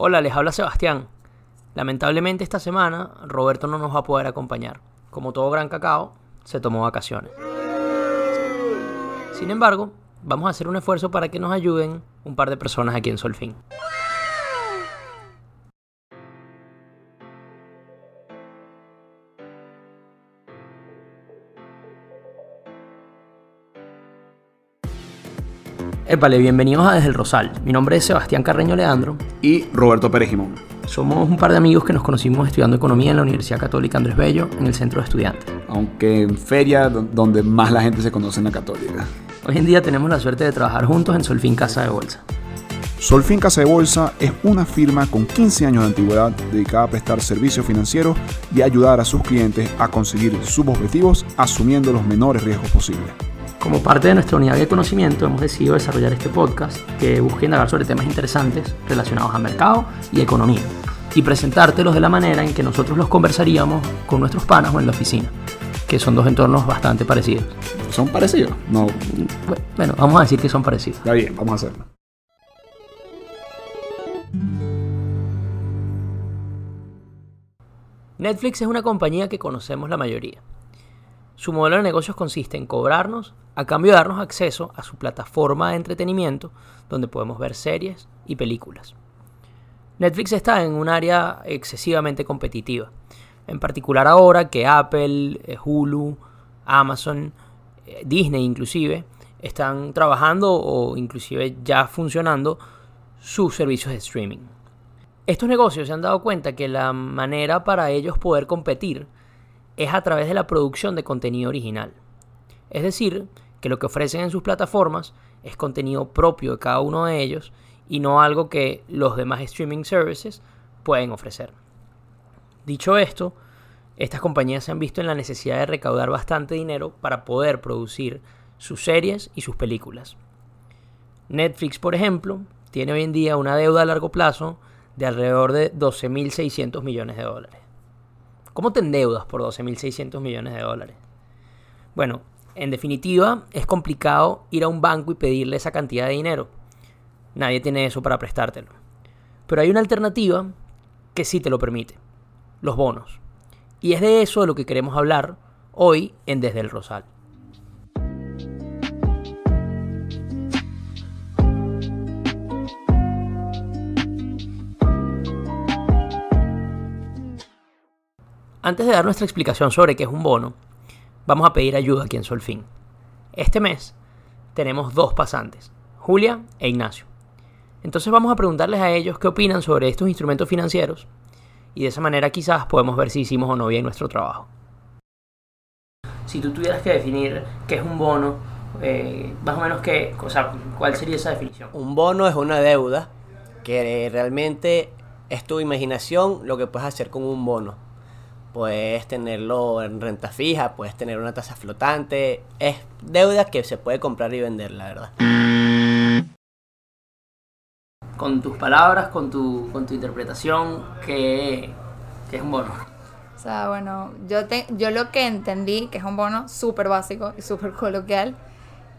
Hola, les habla Sebastián. Lamentablemente esta semana Roberto no nos va a poder acompañar. Como todo gran cacao, se tomó vacaciones. Sin embargo, vamos a hacer un esfuerzo para que nos ayuden un par de personas aquí en Solfín. Épale, bienvenidos a Desde el Rosal. Mi nombre es Sebastián Carreño Leandro. Y Roberto Pérez Jimón. Somos un par de amigos que nos conocimos estudiando economía en la Universidad Católica Andrés Bello, en el centro de estudiantes. Aunque en feria do- donde más la gente se conoce en la católica. Hoy en día tenemos la suerte de trabajar juntos en Solfín Casa de Bolsa. Solfin Casa de Bolsa es una firma con 15 años de antigüedad dedicada a prestar servicios financieros y ayudar a sus clientes a conseguir sus objetivos asumiendo los menores riesgos posibles. Como parte de nuestra unidad de conocimiento hemos decidido desarrollar este podcast que busca indagar sobre temas interesantes relacionados a mercado y economía y presentártelos de la manera en que nosotros los conversaríamos con nuestros panas o en la oficina, que son dos entornos bastante parecidos. ¿Son parecidos? No, Bueno, vamos a decir que son parecidos. está bien, vamos a hacerlo. Netflix es una compañía que conocemos la mayoría. Su modelo de negocios consiste en cobrarnos a cambio de darnos acceso a su plataforma de entretenimiento donde podemos ver series y películas. Netflix está en un área excesivamente competitiva, en particular ahora que Apple, eh, Hulu, Amazon, eh, Disney inclusive están trabajando o inclusive ya funcionando sus servicios de streaming. Estos negocios se han dado cuenta que la manera para ellos poder competir es a través de la producción de contenido original. Es decir, que lo que ofrecen en sus plataformas es contenido propio de cada uno de ellos y no algo que los demás streaming services pueden ofrecer. Dicho esto, estas compañías se han visto en la necesidad de recaudar bastante dinero para poder producir sus series y sus películas. Netflix, por ejemplo, tiene hoy en día una deuda a largo plazo de alrededor de 12.600 millones de dólares. ¿Cómo te endeudas por 12.600 millones de dólares? Bueno, en definitiva, es complicado ir a un banco y pedirle esa cantidad de dinero. Nadie tiene eso para prestártelo. Pero hay una alternativa que sí te lo permite. Los bonos. Y es de eso de lo que queremos hablar hoy en Desde el Rosal. Antes de dar nuestra explicación sobre qué es un bono, vamos a pedir ayuda aquí en Solfín. Este mes tenemos dos pasantes, Julia e Ignacio. Entonces vamos a preguntarles a ellos qué opinan sobre estos instrumentos financieros y de esa manera quizás podemos ver si hicimos o no bien nuestro trabajo. Si tú tuvieras que definir qué es un bono, eh, más o menos qué, o sea, ¿cuál sería esa definición? Un bono es una deuda que realmente es tu imaginación lo que puedes hacer con un bono. Puedes tenerlo en renta fija, puedes tener una tasa flotante. Es deuda que se puede comprar y vender, la verdad. Con tus palabras, con tu, con tu interpretación, ¿qué, qué es un bono? O sea, bueno, yo, te, yo lo que entendí, que es un bono súper básico y súper coloquial,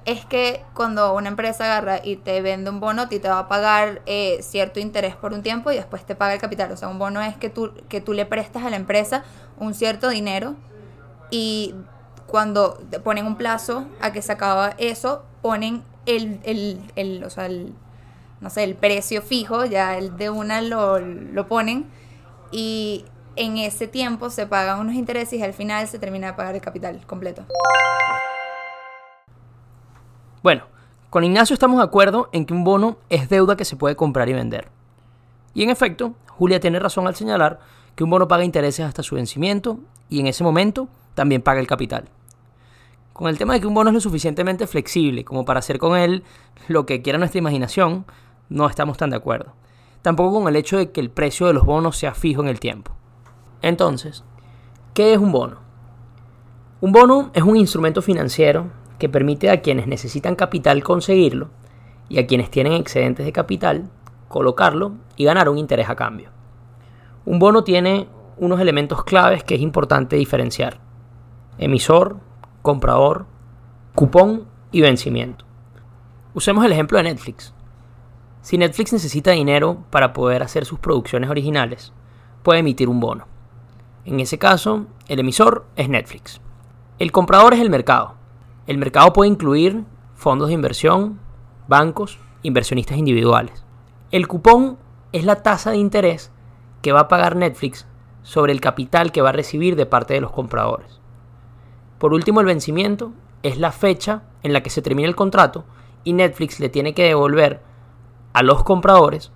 es que cuando una empresa agarra y te vende un bono, ti te va a pagar eh, cierto interés por un tiempo y después te paga el capital. O sea, un bono es que tú, que tú le prestas a la empresa un cierto dinero y cuando ponen un plazo a que se acaba eso, ponen el, el, el, o sea, el, no sé, el precio fijo, ya el de una lo, lo ponen y en ese tiempo se pagan unos intereses y al final se termina de pagar el capital completo. Bueno, con Ignacio estamos de acuerdo en que un bono es deuda que se puede comprar y vender. Y en efecto, Julia tiene razón al señalar que un bono paga intereses hasta su vencimiento y en ese momento también paga el capital. Con el tema de que un bono es lo suficientemente flexible como para hacer con él lo que quiera nuestra imaginación, no estamos tan de acuerdo. Tampoco con el hecho de que el precio de los bonos sea fijo en el tiempo. Entonces, ¿qué es un bono? Un bono es un instrumento financiero que permite a quienes necesitan capital conseguirlo y a quienes tienen excedentes de capital colocarlo y ganar un interés a cambio. Un bono tiene unos elementos claves que es importante diferenciar. Emisor, comprador, cupón y vencimiento. Usemos el ejemplo de Netflix. Si Netflix necesita dinero para poder hacer sus producciones originales, puede emitir un bono. En ese caso, el emisor es Netflix. El comprador es el mercado. El mercado puede incluir fondos de inversión, bancos, inversionistas individuales. El cupón es la tasa de interés que va a pagar Netflix sobre el capital que va a recibir de parte de los compradores. Por último, el vencimiento es la fecha en la que se termina el contrato y Netflix le tiene que devolver a los compradores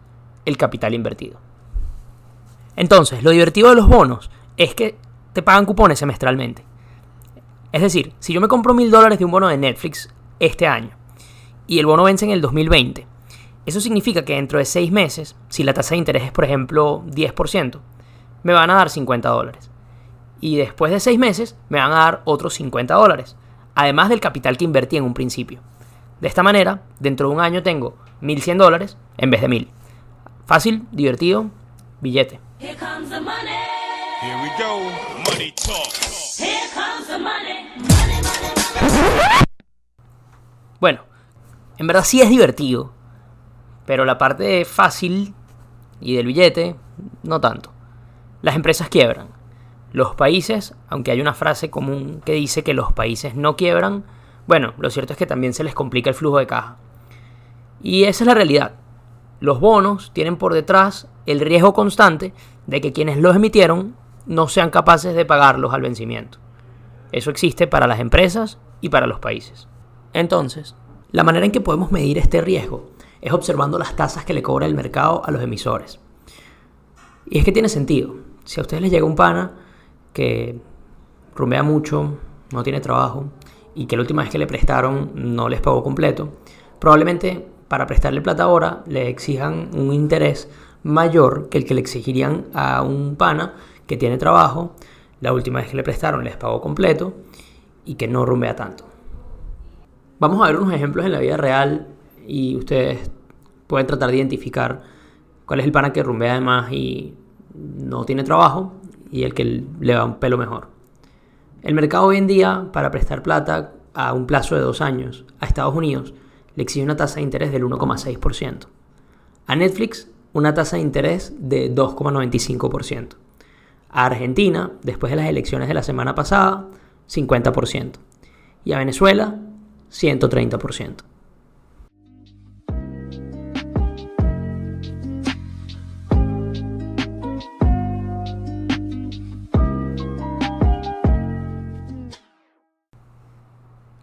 el capital invertido. Entonces, lo divertido de los bonos es que te pagan cupones semestralmente. Es decir, si yo me compro mil dólares de un bono de Netflix este año y el bono vence en el 2020, eso significa que dentro de seis meses, si la tasa de interés es por ejemplo 10%, me van a dar 50 dólares. Y después de seis meses me van a dar otros 50 dólares, además del capital que invertí en un principio. De esta manera, dentro de un año tengo 1100 dólares en vez de 1000. Fácil, divertido, billete. Here we go. Money talk. Here comes the money. Money, money, money. Bueno, en verdad sí es divertido, pero la parte fácil y del billete, no tanto. Las empresas quiebran. Los países, aunque hay una frase común que dice que los países no quiebran, bueno, lo cierto es que también se les complica el flujo de caja. Y esa es la realidad. Los bonos tienen por detrás el riesgo constante de que quienes los emitieron no sean capaces de pagarlos al vencimiento. Eso existe para las empresas y para los países. Entonces, la manera en que podemos medir este riesgo es observando las tasas que le cobra el mercado a los emisores. Y es que tiene sentido. Si a ustedes les llega un pana que rumbea mucho, no tiene trabajo y que la última vez que le prestaron no les pagó completo, probablemente para prestarle plata ahora le exijan un interés mayor que el que le exigirían a un pana que tiene trabajo, la última vez que le prestaron les pagó completo y que no rumbea tanto. Vamos a ver unos ejemplos en la vida real y ustedes pueden tratar de identificar cuál es el pana que rumbea además y no tiene trabajo y el que le va un pelo mejor. El mercado hoy en día para prestar plata a un plazo de dos años a Estados Unidos le exige una tasa de interés del 1,6%. A Netflix una tasa de interés de 2,95%. A Argentina, después de las elecciones de la semana pasada, 50%. Y a Venezuela, 130%.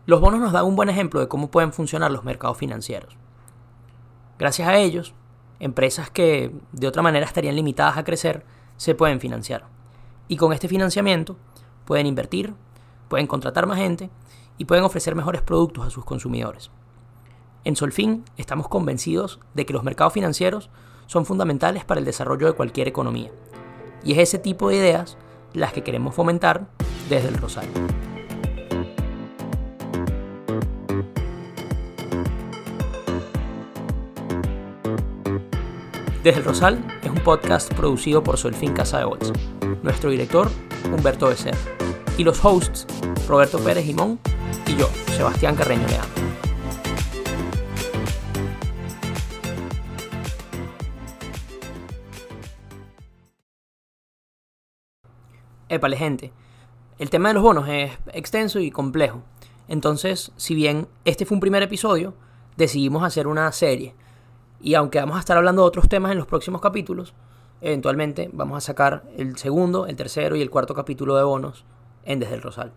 Los bonos nos dan un buen ejemplo de cómo pueden funcionar los mercados financieros. Gracias a ellos, empresas que de otra manera estarían limitadas a crecer se pueden financiar. Y con este financiamiento pueden invertir, pueden contratar más gente y pueden ofrecer mejores productos a sus consumidores. En Solfin estamos convencidos de que los mercados financieros son fundamentales para el desarrollo de cualquier economía. Y es ese tipo de ideas las que queremos fomentar desde el Rosario. Desde el Rosal es un podcast producido por Solfín Casa de Bolsa. Nuestro director, Humberto Becerra. Y los hosts, Roberto Pérez Jimón y yo, Sebastián Carreño León. Épale, gente. El tema de los bonos es extenso y complejo. Entonces, si bien este fue un primer episodio, decidimos hacer una serie y aunque vamos a estar hablando de otros temas en los próximos capítulos, eventualmente vamos a sacar el segundo, el tercero y el cuarto capítulo de bonos en Desde el Rosal.